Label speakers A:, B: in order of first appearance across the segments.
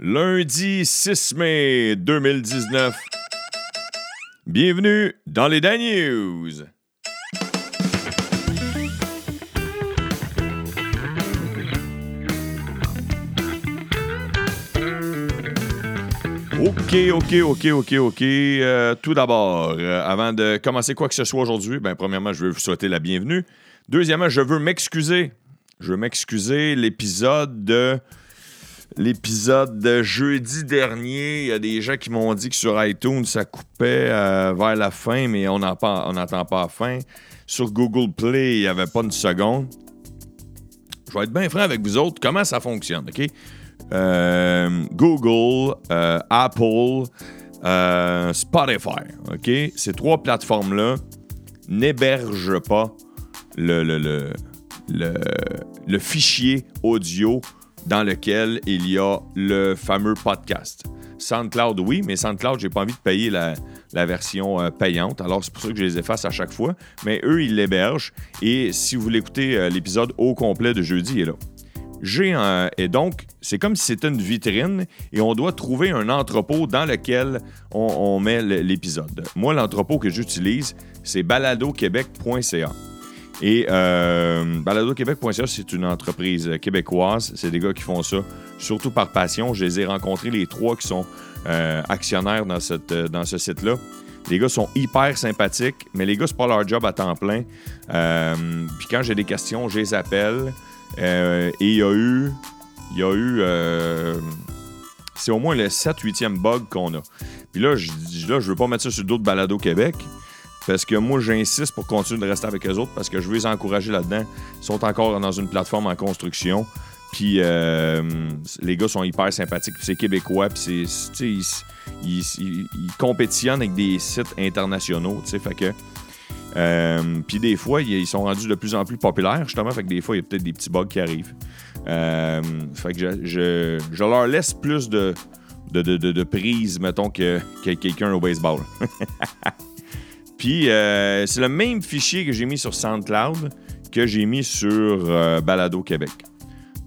A: lundi 6 mai 2019. Bienvenue dans les Dan News. OK, OK, OK, OK, OK. Euh, tout d'abord, euh, avant de commencer quoi que ce soit aujourd'hui, ben, premièrement, je veux vous souhaiter la bienvenue. Deuxièmement, je veux m'excuser. Je veux m'excuser. L'épisode de. L'épisode de jeudi dernier, il y a des gens qui m'ont dit que sur iTunes, ça coupait euh, vers la fin, mais on n'entend pas la fin. Sur Google Play, il n'y avait pas une seconde. Je vais être bien franc avec vous autres. Comment ça fonctionne, OK? Euh, Google, euh, Apple, Spotify. OK? Ces trois plateformes-là n'hébergent pas le, le, le, fichier audio dans lequel il y a le fameux podcast. SoundCloud, oui, mais SoundCloud, j'ai pas envie de payer la, version payante. Alors, c'est pour ça que je les efface à chaque fois. Mais eux, ils l'hébergent. Et si vous voulez écouter l'épisode au complet de jeudi, il est là. J'ai un... Et donc, c'est comme si c'était une vitrine et on doit trouver un entrepôt dans lequel on, met l'épisode. Moi, l'entrepôt que j'utilise, c'est baladoquebec.ca. Et euh, baladoquebec.ca, c'est une entreprise québécoise. C'est des gars qui font ça surtout par passion. Je les ai rencontrés, les trois qui sont euh, actionnaires dans, cette, dans ce site-là. Les gars sont hyper sympathiques, mais les gars, c'est pas leur job à temps plein. Euh, puis quand j'ai des questions, je les appelle. Euh, et il y a eu. Il y a eu. Euh, c'est au moins le 7-8e bug qu'on a. Puis là, je là, je veux pas mettre ça sur d'autres balados au Québec. Parce que moi, j'insiste pour continuer de rester avec eux autres parce que je veux les encourager là-dedans. Ils sont encore dans une plateforme en construction. Puis euh, les gars sont hyper sympathiques. C'est québécois. Puis ils, compétitionnent avec des sites internationaux. Fait que euh, puis des fois, ils sont rendus de plus en plus populaires, justement. Fait que des fois, il y a peut-être des petits bugs qui arrivent. Euh, fait que je, leur laisse plus de, de, prise, mettons, que, quelqu'un au baseball. Puis euh, c'est le même fichier que j'ai mis sur SoundCloud que j'ai mis sur Balado Québec.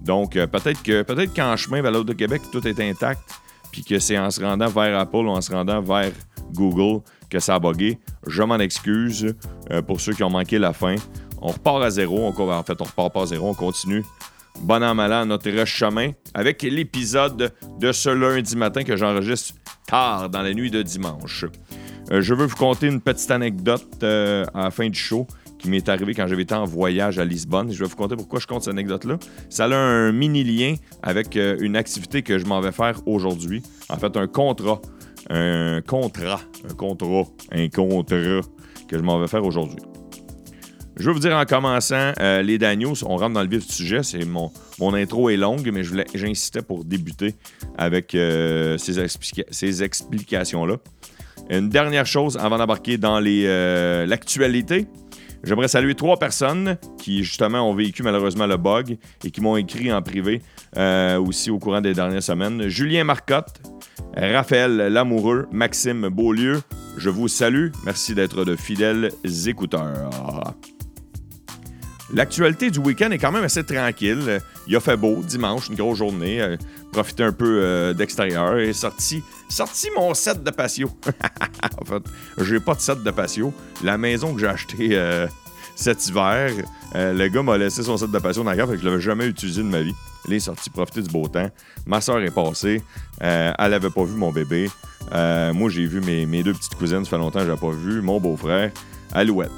A: Donc peut-être que peut-être qu'en chemin, Balado Québec, tout est intact, puis que c'est en se rendant vers Apple ou en se rendant vers Google que ça a bugué. Je m'en excuse euh, pour ceux qui ont manqué la fin. On repart à zéro. en fait, on repart pas à zéro. On continue. Bon an, mal an, notre chemin avec l'épisode de ce lundi matin que j'enregistre tard dans la nuit de dimanche. Euh, je veux vous conter une petite anecdote euh, à la fin du show qui m'est arrivée quand j'avais été en voyage à Lisbonne. Je vais vous conter pourquoi je compte cette anecdote-là. Ça a un mini lien avec une activité que je m'en vais faire aujourd'hui. En fait, un contrat un contrat, un contrat, un contrat que je m'en vais faire aujourd'hui. Je veux vous dire en commençant, euh, les Daniels, on rentre dans le vif du sujet. C'est mon, mon intro est longue, mais j'insistais pour débuter avec euh, ces explications-là. Une dernière chose avant d'embarquer dans euh, l'actualité. J'aimerais saluer trois personnes qui, justement, ont vécu malheureusement le bug et qui m'ont écrit en privé aussi au courant des dernières semaines. Julien Marcotte, Raphaël Lamoureux, Maxime Beaulieu, je vous salue. Merci d'être de fidèles écouteurs. L'actualité du week-end est quand même assez tranquille. Il a fait beau dimanche, une grosse journée. Euh, profiter un peu euh, d'extérieur et sorti, sorti mon set de patio. en fait, j'ai pas de set de patio. La maison que j'ai achetée euh, cet hiver, le gars m'a laissé son set de patio dans la cave et que je l'avais jamais utilisé de ma vie. Il est sorti profiter du beau temps. Ma soeur est passée. Euh, elle n'avait pas vu mon bébé. Euh, moi, j'ai vu mes, deux petites cousines. Ça fait longtemps que je pas vu. Mon beau-frère, Alouette.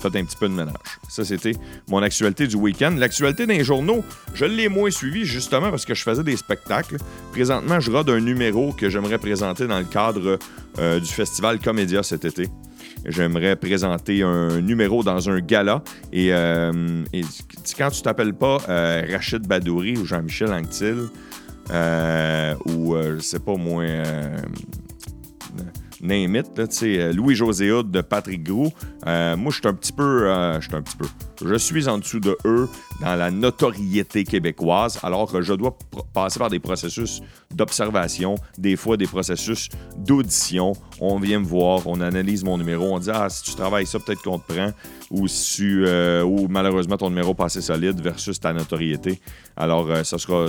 A: Faites un petit peu de ménage. Ça, c'était mon actualité du week-end. L'actualité des journaux, je l'ai moins suivi justement parce que je faisais des spectacles. Présentement, je rode un numéro que j'aimerais présenter dans le cadre euh, du festival Comédia cet été j'aimerais présenter un numéro dans un gala. Et, euh, quand tu t'appelles pas euh, Rachid Badouri ou Jean-Michel Anctil, ou je sais pas moi name it, euh, Louis-José de Patrick Gros. Euh, moi, je suis un petit peu. Euh, je suis un petit peu. Je suis en dessous de eux dans la notoriété québécoise, alors que je dois passer par des processus d'observation, des fois des processus d'audition. On vient me voir, on analyse mon numéro, on dit Ah, si tu travailles ça, peut-être qu'on te prend, ou si ou malheureusement ton numéro pas assez solide versus ta notoriété. Alors, ça sera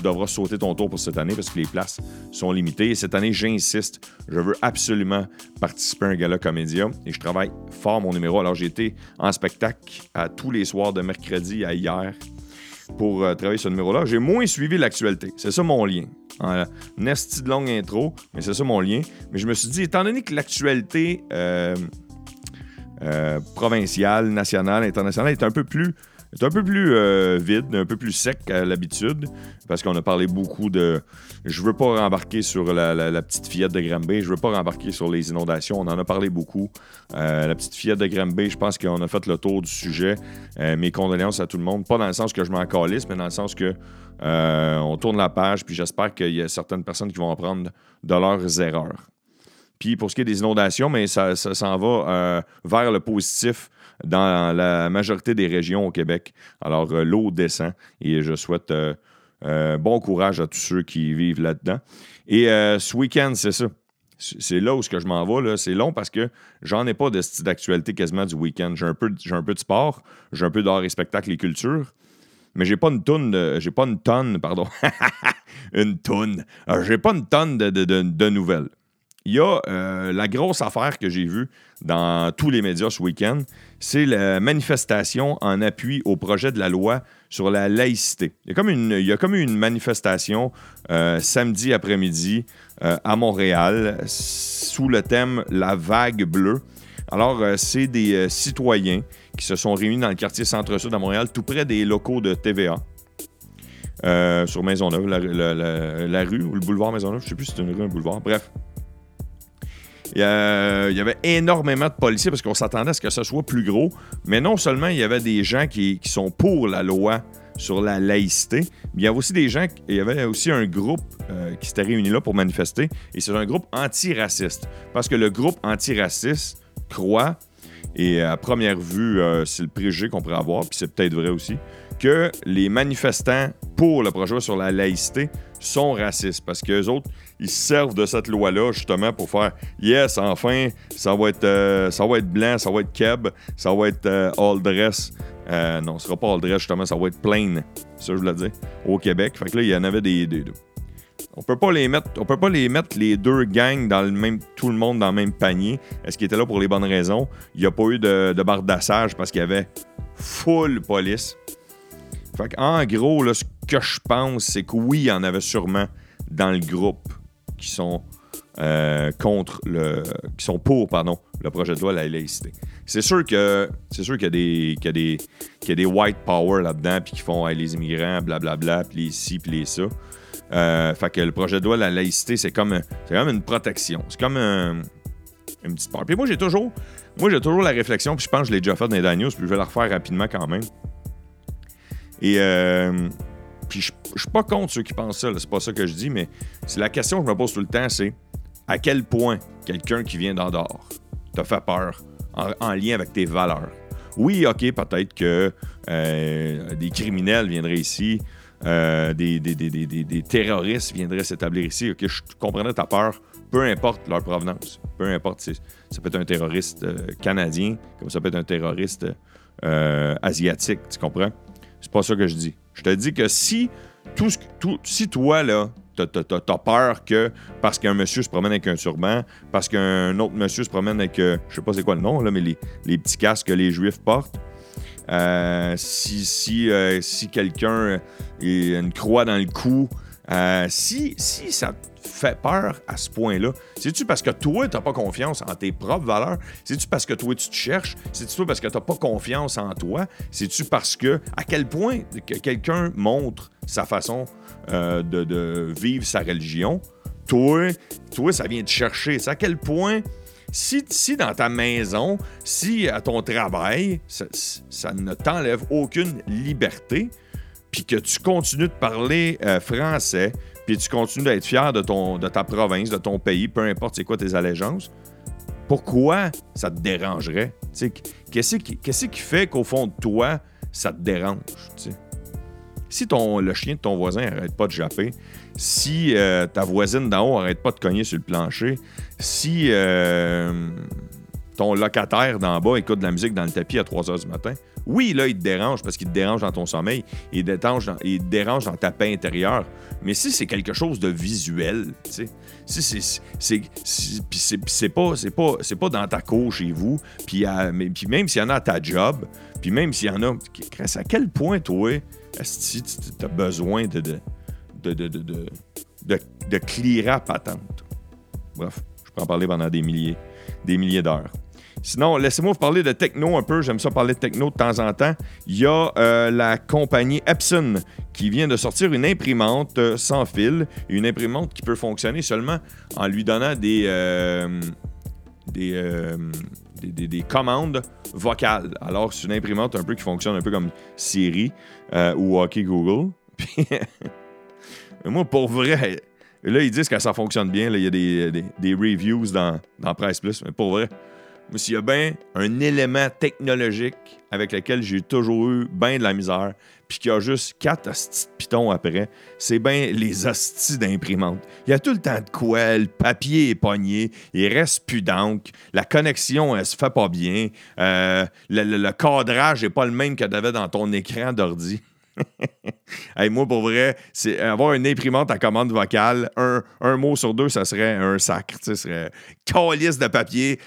A: devras sauter ton tour pour cette année parce que les places sont limitées. Et cette année, j'insiste, je veux absolument participer à un gala comédia et je travaille fort mon numéro. Alors, j'ai été en spectacle à tous les soirs de mercredi à hier pour euh, travailler ce numéro-là. J'ai moins suivi l'actualité. C'est ça mon lien. Un esti de longue intro, mais c'est ça mon lien. Mais je me suis dit, étant donné que l'actualité euh, euh, provinciale, nationale, internationale est un peu plus c'est un peu plus euh, vide, un peu plus sec qu'à l'habitude, parce qu'on a parlé beaucoup de. Je veux pas rembarquer sur la, petite fillette de Granby, je veux pas rembarquer sur les inondations, on en a parlé beaucoup. Euh, la petite fillette de Granby, je pense qu'on a fait le tour du sujet. Euh, mes condoléances à tout le monde, pas dans le sens que je m'en calisse, mais dans le sens que on tourne la page, puis j'espère qu'il y a certaines personnes qui vont apprendre de leurs erreurs. Puis pour ce qui est des inondations, mais ça, s'en va vers le positif dans la majorité des régions au Québec. Alors, euh, l'eau descend et je souhaite euh, euh, bon courage à tous ceux qui vivent là-dedans. Et ce week-end, c'est ça. C'est là où ce que je m'en vais. C'est long parce que j'en ai pas de d'actualité quasiment du week-end. J'ai un, peu, un peu de sport, j'ai un peu d'art et spectacle et culture, mais j'ai pas une tonne de. J'ai pas une tonne, pardon. une tonne. J'ai pas une tonne de nouvelles. Il y a euh, la grosse affaire que j'ai vue dans tous les médias ce week-end, c'est la manifestation en appui au projet de la loi sur la laïcité. Il y a comme une, il y a comme une manifestation euh, samedi après-midi euh, à Montréal sous le thème La vague bleue. Alors, c'est des citoyens qui se sont réunis dans le quartier Centre-Sud à Montréal, tout près des locaux de TVA. sur Maisonneuve, la, la, rue ou le boulevard Maisonneuve, je ne sais plus si c'est une rue ou un boulevard. Bref, il y, avait énormément de policiers parce qu'on s'attendait à ce que ce soit plus gros. Mais non seulement il y avait des gens qui, sont pour la loi sur la laïcité, mais il y avait aussi des gens, il y avait aussi un groupe euh, qui s'était réuni là pour manifester. Et c'est un groupe antiraciste. Parce que le groupe antiraciste croit, et à première vue, euh, c'est le préjugé qu'on pourrait avoir, puis c'est peut-être vrai aussi, que les manifestants pour le projet sur la laïcité sont racistes parce qu'eux autres, ils servent de cette loi-là justement pour faire Yes, enfin, ça va être, euh, ça va être blanc, ça va être keb, ça va être euh, all dress. Non, ce sera pas all dress justement, ça va être plain. Ça, je voulais dire, au Québec. Fait que là, il y en avait des. deux. On peut pas les mettre, on peut pas les mettre les deux gangs dans le même, tout le monde dans le même panier. Est-ce qu'ils étaient là pour les bonnes raisons? Il n'y a pas eu de, de bardassage parce qu'il y avait full police. Fait en gros, là, ce que je pense, c'est que oui, il y en avait sûrement dans le groupe qui sont euh, contre le. qui sont pour, pardon, le projet de loi la laïcité. C'est sûr que c'est sûr qu'il y a des. qu'il y a des. qu'il y a des white power là-dedans, puis qui font les immigrants, blablabla, puis les ci, puis les ça. Euh, fait que le projet de loi la laïcité, c'est comme, comme une protection. C'est comme un, une petite part. Puis moi, j'ai toujours. Moi, j'ai toujours la réflexion, puis je pense que je l'ai déjà fait dans les Daniels, puis je vais la refaire rapidement quand même. Et euh, puis je, suis pas contre ceux qui pensent ça, c'est pas ça que je dis, mais c'est la question que je me pose tout le temps, c'est à quel point quelqu'un qui vient d'Andorre te fait peur en, lien avec tes valeurs? Oui, ok, peut-être que euh, des criminels viendraient ici, euh, des, terroristes viendraient s'établir ici. Ok, je comprendrais ta peur, peu importe leur provenance. Peu importe, ça peut être un terroriste canadien, comme ça peut être un terroriste asiatique, tu comprends? C'est pas ça que je dis. Je te dis que si, toi, là, t'as peur que parce qu'un monsieur se promène avec un turban, parce qu'un autre monsieur se promène avec, euh, je sais pas c'est quoi le nom, là, mais les, petits casques que les juifs portent, euh, si, si, euh, si quelqu'un a une croix dans le cou, si, si ça fait peur à ce point-là? C'est-tu parce que toi, tu n'as pas confiance en tes propres valeurs? C'est-tu parce que toi, tu te cherches? C'est-tu parce que tu n'as pas confiance en toi? C'est-tu parce que, à quel point que quelqu'un montre sa façon euh, de, vivre sa religion? Toi, toi, ça vient te chercher. C'est à quel point si, si, dans ta maison, si à ton travail, ça ne t'enlève aucune liberté, puis que tu continues de parler euh, français, puis tu continues d'être fier de, ton, de ta province, de ton pays, peu importe c'est quoi tes allégeances, pourquoi ça te dérangerait? Qu'est-ce qui, qui, fait qu'au fond de toi, ça te dérange? Si ton, le chien de ton voisin n'arrête pas de japper, si euh, ta voisine d'en haut n'arrête pas de cogner sur le plancher, si euh, ton locataire d'en bas écoute de la musique dans le tapis à 3 h du matin, oui, là, il te dérange parce qu'il te dérange dans ton sommeil, il te dérange dans, il dérange dans ta paix intérieure. Mais si c'est quelque chose de visuel, tu sais, si c'est. C'est pas, pas, pas dans ta cour chez vous, puis, puis même s'il y en a à ta job, puis même s'il y en a. À quel point, toi, tu as besoin de, de, de, de, de, de, de patente? Bref, je peux en parler pendant des milliers, des milliers d'heures. Sinon, laissez-moi vous parler de techno un peu. J'aime ça parler de techno de temps en temps. Il y a euh, la compagnie Epson qui vient de sortir une imprimante euh, sans fil. Une imprimante qui peut fonctionner seulement en lui donnant des, euh, des, des, commandes vocales. Alors, c'est une imprimante un peu qui fonctionne un peu comme Siri ou OK Google. moi, pour vrai, là, ils disent que ça fonctionne bien. il y a des, reviews dans, dans Price Plus. Mais pour vrai, mais s'il y a bien un élément technologique avec lequel j'ai toujours eu bien de la misère, puis qu'il y a juste quatre hosties de pitons après, c'est bien les hosties d'imprimante. Il y a tout le temps de quoi, le papier est pogné, il reste plus la connexion, elle se fait pas bien, euh, le, le, cadrage n'est pas le même que tu avais dans ton écran d'ordi. moi, pour vrai, c'est avoir une imprimante à commande vocale, un, mot sur deux, ça serait un sacre. Ce serait calice de papier,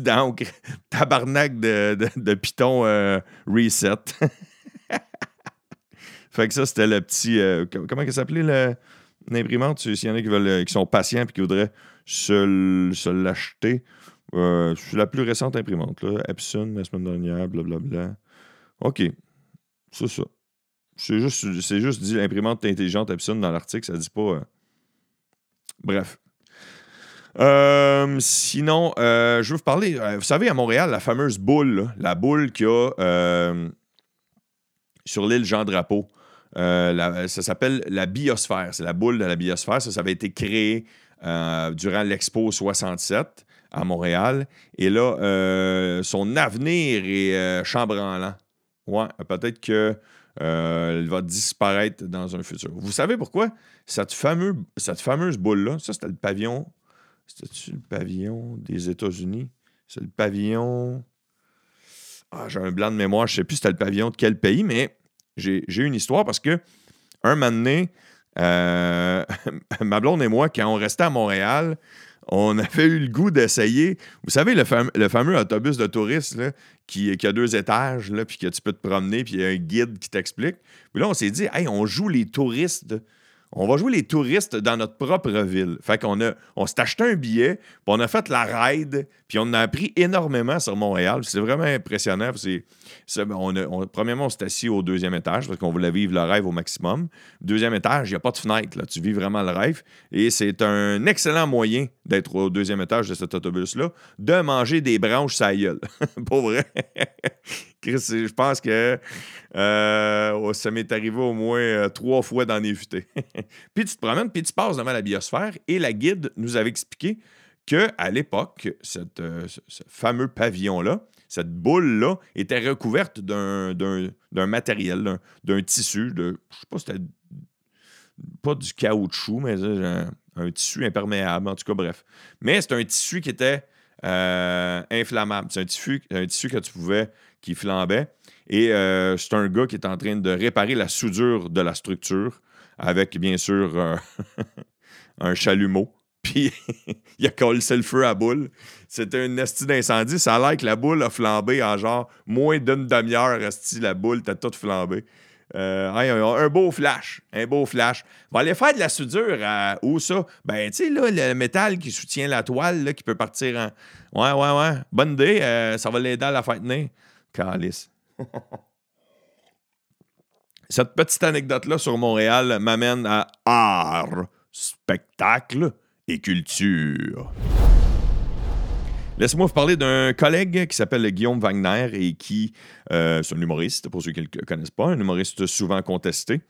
A: d'encre, tabarnak de, de, Python euh, reset. fait que ça, c'était le petit. Euh, comment ça s'appelait l'imprimante? S'il y en a qui, veulent, euh, qui sont patients et qui voudraient se, se l'acheter. c'est la plus récente imprimante. Là. Epson, la semaine dernière, blablabla. OK. C'est ça. C'est juste, juste dit imprimante intelligente Epson dans l'article, ça dit pas. Euh. Bref. Euh, sinon, euh, je veux vous parler. vous savez, à Montréal, la fameuse boule, la boule qu'il y a sur l'île Jean-Drapeau. ça s'appelle la biosphère. C'est la boule de la biosphère. Ça, ça avait été créé durant l'Expo 67 à Montréal. Et là, son avenir est chambranlant. Ouais, peut-être que euh, elle va disparaître dans un futur. Vous savez pourquoi? Cette, fameuse boule-là, ça c'était le pavillon. C'était-tu le pavillon des États-Unis? C'est le pavillon. Ah, j'ai un blanc de mémoire, je ne sais plus c'était le pavillon de quel pays, mais j'ai une histoire parce que un moment donné, euh, ma blonde et moi, quand on restait à Montréal, on avait eu le goût d'essayer. Vous savez, le, fameux autobus de touristes qui, a deux étages, là, puis que tu peux te promener, puis il y a un guide qui t'explique. Puis là, on s'est dit, hey, on joue les touristes on va jouer les touristes dans notre propre ville. Fait qu'on a, on s'est acheté un billet, puis on a fait la ride, puis on a appris énormément sur Montréal. C'est vraiment impressionnant. C'est, on premièrement, on s'est assis au deuxième étage parce qu'on voulait vivre le rêve au maximum. Deuxième étage, il n'y a pas de fenêtre. Là. Tu vis vraiment le rêve. Et c'est un excellent moyen d'être au deuxième étage de cet autobus-là, de manger des branches sa gueule. Pour vrai. Je pense que euh, ça m'est arrivé au moins euh, trois fois les futées. puis tu te promènes, puis tu passes devant la biosphère et la guide nous avait expliqué qu'à l'époque, euh, ce fameux pavillon-là, cette boule-là, était recouverte d'un matériel, d'un tissu, de, je sais pas si c'était pas du caoutchouc, mais un, tissu imperméable, en tout cas, bref. Mais c'est un tissu qui était inflammable. C'est un tissu, un tissu que tu pouvais qui flambait. Et euh, c'est un gars qui est en train de réparer la soudure de la structure avec, bien sûr, euh, un chalumeau. Puis il a collé le feu à boule. C'était une esti d'incendie. Ça a l'air que la boule a flambé en genre moins d'une demi-heure. la boule t'a toute flambé. Euh, un, beau flash. Un beau flash. Va aller faire de la soudure à où ça? Ben, tu sais, là, le métal qui soutient la toile, qui peut partir en. Ouais, ouais, ouais. Bonne idée. ça va l'aider à la faire tenir. Calice. Cette petite anecdote-là sur Montréal m'amène à art, spectacle et culture. Laissez-moi vous parler d'un collègue qui s'appelle Guillaume Wagner et qui, euh, c'est un humoriste, pour ceux qui ne le connaissent pas, un humoriste souvent contesté.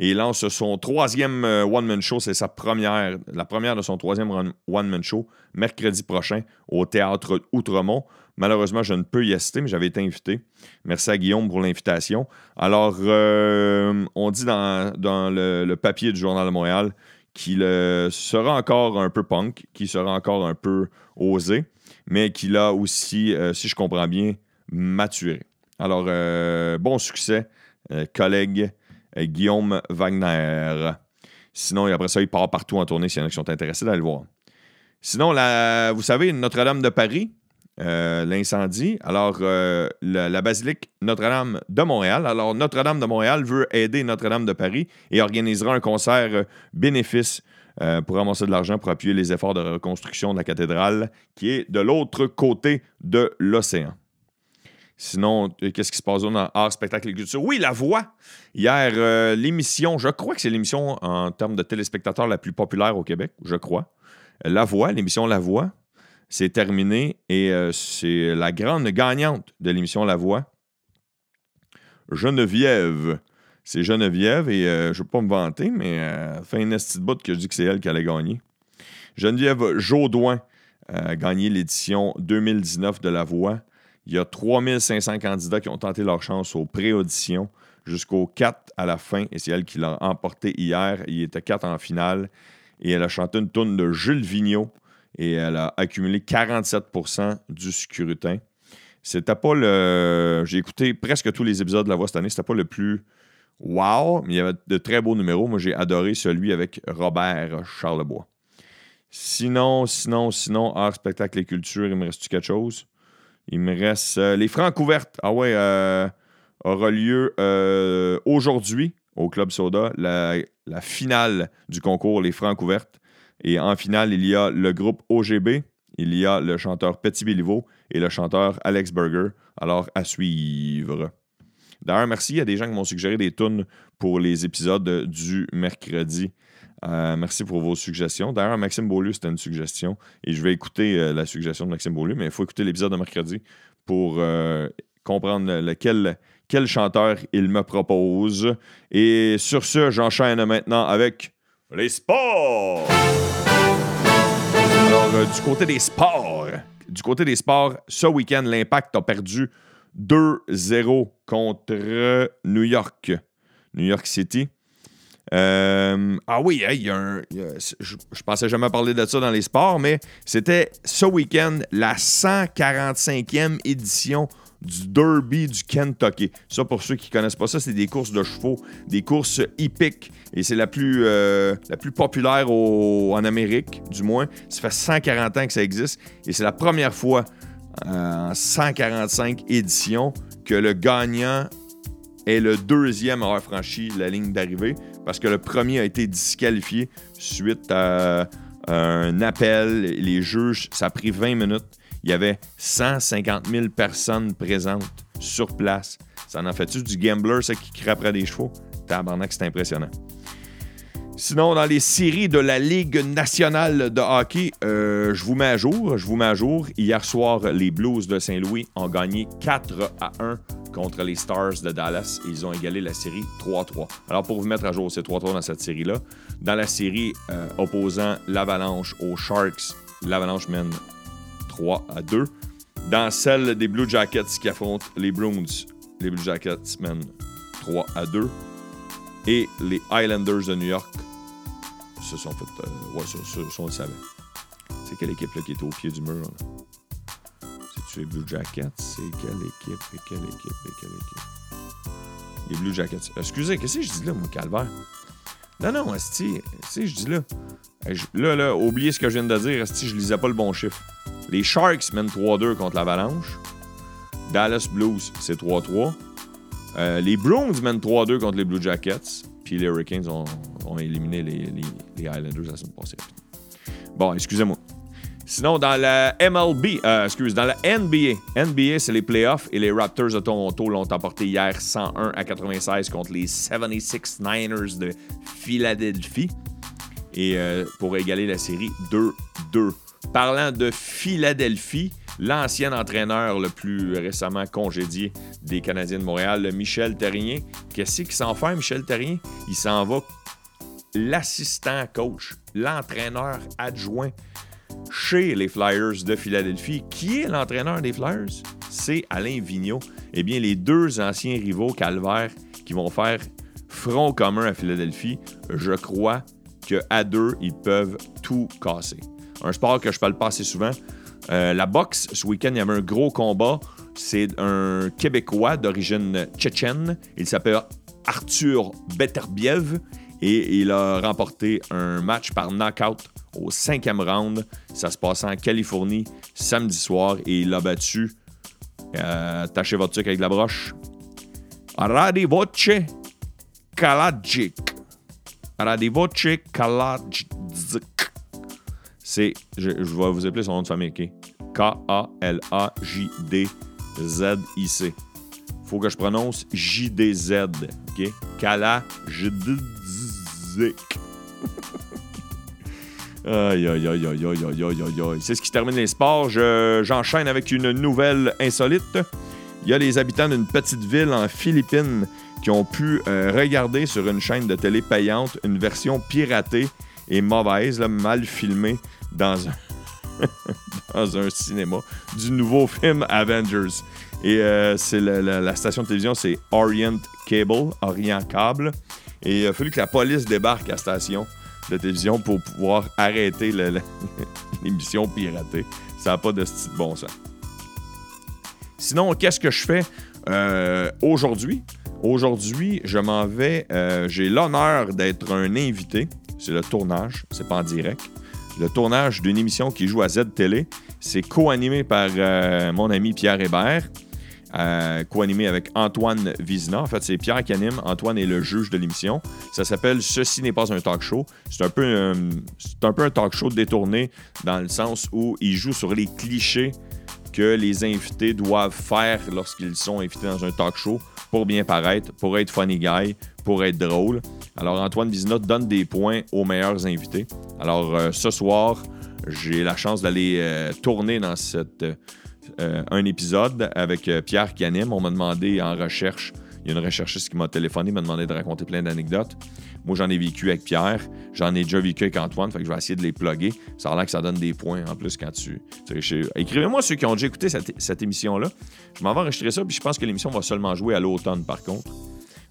A: Et il lance son troisième euh, one-man show, c'est sa première, la première de son troisième one-man show, mercredi prochain au Théâtre Outremont. Malheureusement, je ne peux y assister, mais j'avais été invité. Merci à Guillaume pour l'invitation. Alors, euh, on dit dans, le, papier du Journal de Montréal qui sera encore un peu punk, qui sera encore un peu osé, mais qui l'a aussi, euh, si je comprends bien, maturé. Alors, euh, bon succès, euh, collègue Guillaume Wagner. Sinon, après ça, il part partout en tournée s'il y en a qui sont intéressés d'aller le voir. Sinon, vous savez, Notre-Dame de Paris, l'incendie. Alors, la, basilique Notre-Dame de Montréal. Alors, Notre-Dame de Montréal veut aider Notre-Dame de Paris et organisera un concert bénéfice pour ramasser de l'argent pour appuyer les efforts de reconstruction de la cathédrale qui est de l'autre côté de l'océan. Sinon, qu'est-ce qui se passe dans art, spectacle et culture? Oui, La Voix. Hier, l'émission, je crois que c'est l'émission en termes de téléspectateurs la plus populaire au Québec, je crois. La Voix, l'émission La Voix, c'est terminé et euh, c'est la grande gagnante de l'émission La Voix, Geneviève. C'est Geneviève et euh, je ne veux pas me vanter, mais euh, fait une petite bout que je dis que c'est elle qui allait gagner. Geneviève Jaudoin a gagné l'édition 2019 de La Voix. Il y a 3500 candidats qui ont tenté leur chance aux pré-auditions jusqu'au 4 à la fin et c'est elle qui l'a emporté hier. Il était 4 en finale et elle a chanté une tourne de Jules Vigneault et elle a accumulé 47% du scrutin. C'était pas le. J'ai écouté presque tous les épisodes de La Voix cette année. C'était pas le plus wow, mais il y avait de très beaux numéros. Moi, j'ai adoré celui avec Robert Charlebois. Sinon, sinon, sinon, art, spectacle et culture, il me reste quelque chose? Il me reste euh, les francs couvertes. Ah ouais, euh, aura lieu euh, aujourd'hui au Club Soda, la, finale du concours Les Francs couvertes. Et en finale, il y a le groupe OGB, il y a le chanteur Petit Béliveau et le chanteur Alex Berger. Alors, à suivre. D'ailleurs, merci. Il y a des gens qui m'ont suggéré des tunes pour les épisodes du mercredi. Euh, merci pour vos suggestions. D'ailleurs, Maxime Beaulieu, c'était une suggestion. Et je vais écouter euh, la suggestion de Maxime Beaulieu, mais il faut écouter l'épisode de mercredi pour euh, comprendre lequel, quel chanteur il me propose. Et sur ce, j'enchaîne maintenant avec les sports. Alors, du côté des sports, du côté des sports, ce week-end, l'Impact a perdu 2-0 contre New York, New York City. Euh, ah oui, y a je, je, pensais jamais parler de ça dans les sports, mais c'était ce week-end la 145e édition du Derby du Kentucky. Ça, pour ceux qui ne connaissent pas ça, c'est des courses de chevaux, des courses hippiques. Et c'est la plus, euh, populaire en Amérique, du moins. Ça fait 140 ans que ça existe. Et c'est la première fois en 145 éditions que le gagnant est le deuxième à avoir franchi la ligne d'arrivée parce que le premier a été disqualifié suite à un appel. Les juges, ça a pris 20 minutes il y avait 150 000 personnes présentes sur place. Ça en a fait-tu du gambler, ça, qui après des chevaux? Tabarnak, c'est impressionnant. Sinon, dans les séries de la Ligue nationale de hockey, euh, je vous mets à jour. Je vous mets. Hier soir, les Blues de Saint-Louis ont gagné 4 à 1 contre les Stars de Dallas ils ont égalé la série 3-3. Alors, pour vous mettre à jour, c'est 3-3 dans cette série-là. Dans la série euh, opposant l'Avalanche aux Sharks, l'Avalanche mène 3 à 2. Dans celle des Blue Jackets qui affrontent les Bruins, les Blue Jackets mènent 3 à 2. Et les Islanders de New York sont. Euh, ouais, ça, ça, on le savait. C'est quelle équipe là, qui est au pied du mur? C'est-tu les Blue Jackets? C'est quelle équipe? Et quelle équipe? Et quelle équipe? Les Blue Jackets. Excusez, qu'est-ce que je dis là, mon calvaire? Non, non, Asti, si je dis là? Là, là, oubliez ce que je viens de dire, Asti, je lisais pas le bon chiffre. Les Sharks mènent 3-2 contre l'Avalanche. Dallas Blues, c'est 3-3. Euh, les Bruins mènent 3-2 contre les Blue Jackets. Puis les Hurricanes ont, éliminé les, les, Islanders la semaine passée. Bon, excusez-moi. Sinon, dans la MLB, euh, excuse, dans la NBA, NBA, c'est les playoffs et les Raptors de Toronto l'ont emporté hier 101 à 96 contre les 76 Niners de Philadelphie. Et euh, pour égaler la série 2-2. Parlant de Philadelphie, l'ancien entraîneur le plus récemment congédié des Canadiens de Montréal, Michel Terrien. Qu'est-ce qu'il s'en fait, Michel Terrien? Il s'en va l'assistant coach, l'entraîneur adjoint chez les Flyers de Philadelphie. Qui est l'entraîneur des Flyers? C'est Alain Vigneault. Eh bien, les deux anciens rivaux calvaires qui vont faire front commun à Philadelphie, je crois qu'à deux, ils peuvent tout casser. Un sport que je parle pas assez souvent. Euh, la boxe, ce week-end, il y avait un gros combat. C'est un Québécois d'origine tchétchène. Il s'appelle Arthur Beterbiev et il a remporté un match par knockout au cinquième round. Ça se passait en Californie samedi soir et il a battu. Euh, tâchez votre truc avec la broche. Radivoce Kalajic. Radivoce Kalajic. C'est, je, vais vous appeler son nom de famille, OK? K-A-L-A-J-D-Z-I-C. Faut que je prononce J-D-Z, OK? Kalajic musique. Aïe, aïe, aïe, aïe, aïe, aïe, aïe. C'est ce qui termine les sports. J'enchaîne avec une nouvelle insolite. Il y a les habitants d'une petite ville en Philippines qui ont pu euh, regarder sur une chaîne de télé payante une version piratée et mauvaise, mal filmée, dans un, cinéma du nouveau film Avengers. Et euh, c'est la, la, station de télévision, c'est Orient Cable, Orient Cable. Et il a fallu que la police débarque à la station de télévision pour pouvoir arrêter l'émission piratée. Ça n'a pas de style bon sens. Sinon, qu'est-ce que je fais euh, aujourd'hui? Aujourd'hui, je m'en vais. euh, J'ai l'honneur d'être un invité. C'est le tournage, c'est pas en direct. Le tournage d'une émission qui joue à Z-Télé. C'est co-animé par euh, mon ami Pierre Hébert. Euh, co-animé avec Antoine Vizina. En fait, c'est Pierre qui anime. Antoine est le juge de l'émission. Ça s'appelle Ceci n'est pas un talk show. C'est un peu, euh, un peu un talk show détourné dans le sens où il joue sur les clichés que les invités doivent faire lorsqu'ils sont invités dans un talk show pour bien paraître, pour être funny guy, pour être drôle. Alors Antoine Vizina donne des points aux meilleurs invités. Alors euh, ce soir, j'ai la chance d'aller tourner dans cette, euh, un épisode avec euh, Pierre qui anime. On m'a demandé en recherche, il y a une recherchiste qui m'a téléphoné, m'a demandé de raconter plein d'anecdotes. Moi, j'en ai vécu avec Pierre, j'en ai déjà vécu avec Antoine, fait je vais essayer de les plugger. Ça a l'air que ça donne des points en plus quand tu. Écrivez-moi ceux qui ont déjà écouté cette, cette émission-là. Je m'en vais enregistrer ça, puis je pense que l'émission va seulement jouer à l'automne par contre.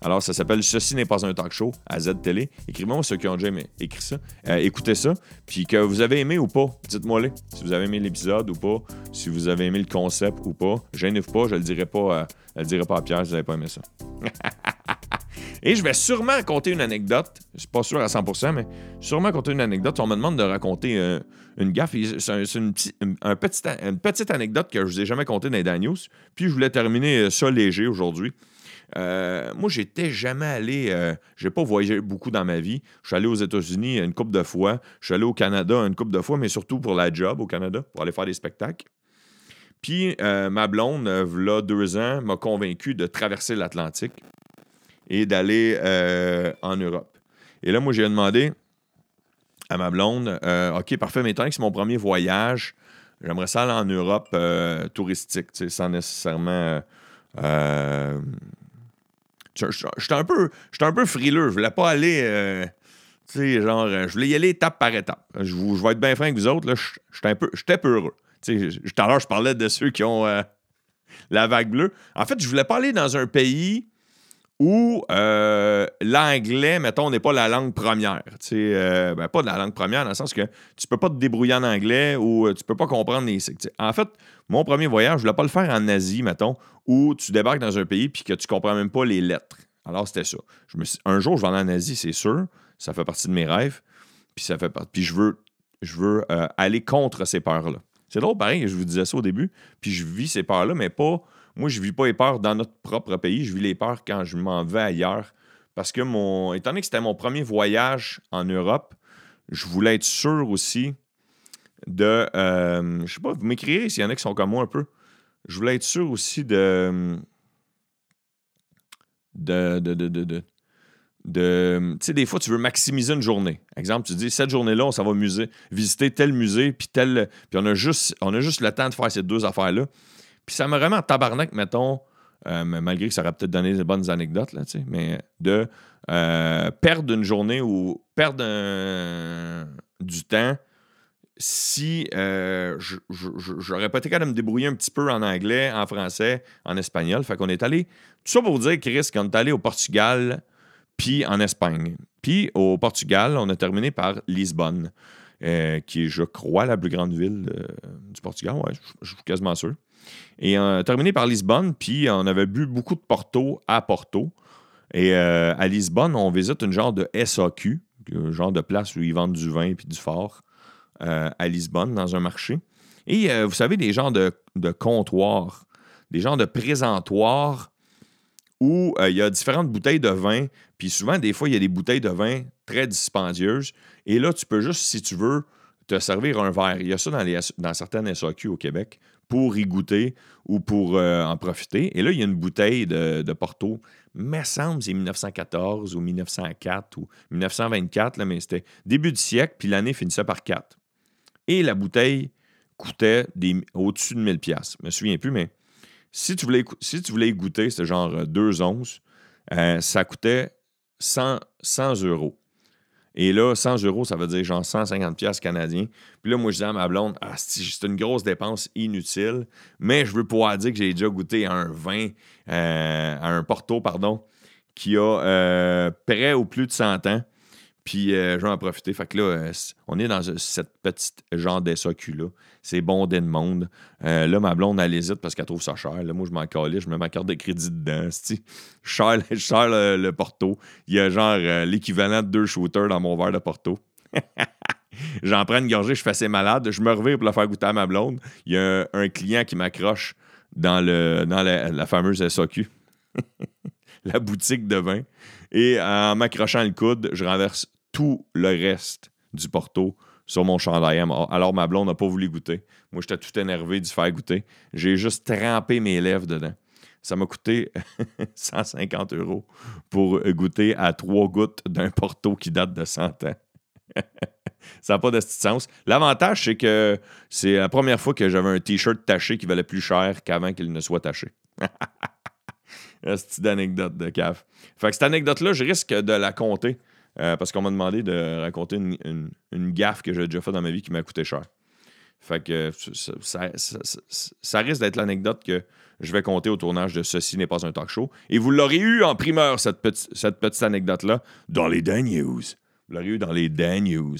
A: Alors, ça s'appelle Ceci n'est pas un talk show à Z-Télé. Écrivez-moi ceux qui ont déjà aimé- écrit ça, euh, écoutez ça, puis que vous avez aimé ou pas. Dites-moi-les. Si vous avez aimé l'épisode ou pas, si vous avez aimé le concept ou pas. Gênez-vous pas, je le dirai pas, euh, je le dirai pas à Pierre si vous n'avez pas aimé ça. Et je vais sûrement raconter une anecdote. Je suis pas sûr à 100%, mais sûrement raconter une anecdote. On me demande de raconter euh, une gaffe. C'est un- une, petit- petite anecdote que je vous ai jamais contée dans les Dan News. Puis je voulais terminer euh, ça léger aujourd'hui. Euh, moi, j'étais jamais allé. Euh, j'ai pas voyagé beaucoup dans ma vie. Je suis allé aux États-Unis une couple de fois. Je suis allé au Canada une couple de fois, mais surtout pour la job au Canada, pour aller faire des spectacles. Puis euh, ma blonde, euh, v'là deux ans, m'a convaincu de traverser l'Atlantique et d'aller euh, en Europe. Et là, moi, j'ai demandé à ma blonde OK, parfait, mais tant que c'est mon premier voyage, j'aimerais ça aller en Europe touristique, sans nécessairement. J'étais un, peu- un peu frileux. Je voulais pas aller. euh, tu sais, genre, euh, je voulais y aller étape par étape. Je, vais être bien franc avec vous autres. J'étais un peu, j'étais peu heureux. Tu tout à l'heure, je parlais de ceux qui ont euh, la vague bleue. En fait, je voulais pas aller dans un pays où euh, l'anglais, mettons, n'est pas la langue première. Euh, ben, pas de la langue première, dans le sens que tu peux pas te débrouiller en anglais ou euh, tu peux pas comprendre les. En fait, mon premier voyage, je voulais pas le faire en Asie, mettons, où tu débarques dans un pays puis que tu comprends même pas les lettres. Alors, c'était ça. Un jour, je vais aller en Asie, c'est sûr. Ça fait partie de mes rêves. Puis ça fait partie. Puis je veux, je veux euh, aller contre ces peurs-là. C'est drôle, pareil, je vous disais ça au début. Puis je vis ces peurs-là, mais pas. Moi, je vis pas les peurs dans notre propre pays. Je vis les peurs quand je m'en vais ailleurs. Parce que mon. Étant donné que c'était mon premier voyage en Europe, je voulais être sûr aussi de. euh, je sais pas, vous m'écrirez s'il y en a qui sont comme moi un peu. Je voulais être sûr aussi de. De. De. De. de, tu sais, des fois, tu veux maximiser une journée. Exemple, tu dis, cette journée-là, on s'en va musée, visiter tel musée, puis tel. Puis on on a juste le temps de faire ces deux affaires-là. Puis ça me remet en tabarnak, mettons, euh, malgré que ça aurait peut-être donné de bonnes anecdotes, là, mais de euh, perdre une journée ou perdre du temps si euh, j'aurais été capable de me débrouiller un petit peu en anglais, en français, en espagnol. Fait qu'on est allé. Tout ça pour vous dire, Chris, qu'on est allé au Portugal, puis en Espagne. Puis au Portugal, on a terminé par Lisbonne, qui est, je crois, la plus grande ville du Portugal. Ouais, je suis quasiment sûr. Et a terminé par Lisbonne, puis on avait bu beaucoup de Porto à Porto. Et à Lisbonne, on visite une genre de SAQ, un genre de place où ils vendent du vin et du fort à Lisbonne, dans un marché. Et vous savez, des genres de, de comptoirs, des genres de présentoirs où euh, il y a différentes bouteilles de vin. Puis souvent, des fois, il y a des bouteilles de vin très dispendieuses. Et là, tu peux juste, si tu veux, te servir un verre. Il y a ça dans, les, dans certaines SAQ au Québec pour y goûter ou pour euh, en profiter. Et là, il y a une bouteille de, Porto. Mais semble c'est 1914 ou 1904 ou 1924, là, mais c'était début du siècle, puis l'année finissait par 4. Et la bouteille coûtait au-dessus de 1000 pièces. Je me souviens plus, mais si tu voulais, si tu voulais goûter, c'était genre 2 euh, onces, euh, ça coûtait 100, 100 euros. Et là, 100 euros, ça veut dire genre 150 pièces canadiens. Puis là, moi, je disais à ma blonde, ah, c'est une grosse dépense inutile, mais je veux pouvoir dire que j'ai déjà goûté à un vin, euh, à un Porto, pardon, qui a près ou plus de 100 ans. Puis je vais en profiter. Fait que là, on est dans cette petite genre d'SAQ-là c'est bon de monde. Euh, là, ma blonde, elle hésite parce qu'elle trouve ça cher. Là, moi, je m'en calais, je mets ma carte de crédit dedans. Je cher, le, Porto. Il y a genre euh, l'équivalent de deux shooters dans mon verre de Porto. J'en prends une gorgée, je suis assez malade. Je me revire pour la faire goûter à ma blonde. Il y a un, client qui m'accroche dans, le, dans la, fameuse SAQ, la boutique de vin. Et en m'accrochant le coude, je renverse tout le reste du Porto sur mon chandail. Alors, ma blonde n'a pas voulu goûter. Moi, j'étais tout énervé d'y faire goûter. J'ai juste trempé mes lèvres dedans. Ça m'a coûté 150 euros pour goûter à trois gouttes d'un porto qui date de 100 ans. ça n'a pas de sens. L'avantage, c'est que c'est la première fois que j'avais un T-shirt taché qui valait plus cher qu'avant qu'il ne soit taché. C'est une anecdote de caf. Fait que cette anecdote-là, je risque de la compter euh, parce qu'on m'a demandé de raconter une, gaffe que j'ai déjà faite dans ma vie qui m'a coûté cher. Fait que ça, risque d'être l'anecdote que je vais compter au tournage de Ceci n'est pas un talk show. Et vous l'aurez eu en primeur, cette, cette petite anecdote-là, dans les Dan News. Vous l'aurez eu dans les Dan News.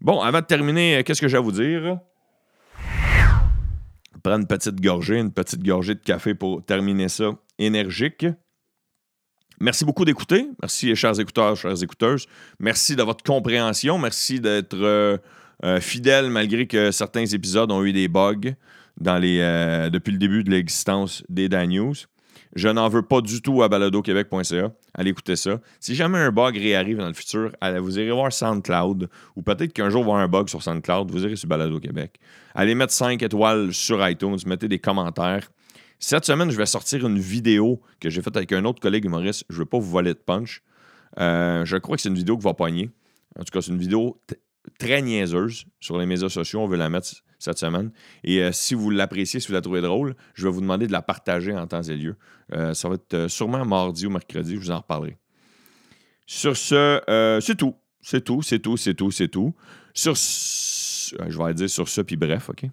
A: Bon, avant de terminer, qu'est-ce que j'ai à vous dire? Prendre une petite gorgée, une petite gorgée de café pour terminer ça énergique. Merci beaucoup d'écouter. Merci, chers écouteurs, chères écouteuses. Merci de votre compréhension. Merci d'être euh, euh, fidèle malgré que certains épisodes ont eu des bugs euh, depuis le début de l'existence des Dan News. Je n'en veux pas du tout à baladoquebec.ca. Allez écouter ça. Si jamais un bug réarrive dans le futur, allez, vous irez voir SoundCloud ou peut-être qu'un jour, il un bug sur SoundCloud, vous irez sur Balado Québec. Allez mettre 5 étoiles sur iTunes, mettez des commentaires. Cette semaine, je vais sortir une vidéo que j'ai faite avec un autre collègue humoriste. Je ne veux pas vous voler de punch. Euh, je crois que c'est une vidéo qui va pogner. En tout cas, c'est une vidéo très niaiseuse sur les médias sociaux. On veut la mettre cette semaine. Et euh, si vous l'appréciez, si vous la trouvez drôle, je vais vous demander de la partager en temps et lieu. Euh, ça va être sûrement mardi ou mercredi, je vous en reparlerai. Sur ce, c'est tout. C'est tout, c'est tout, c'est tout, c'est tout. Sur ce, je vais dire sur ce, puis bref, OK?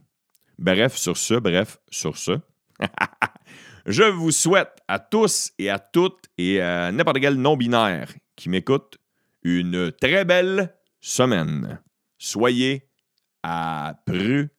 A: Bref, sur ce, bref, sur ce. Je vous souhaite à tous et à toutes et à n'importe quel non-binaire qui m'écoute une très belle semaine. Soyez à prudents.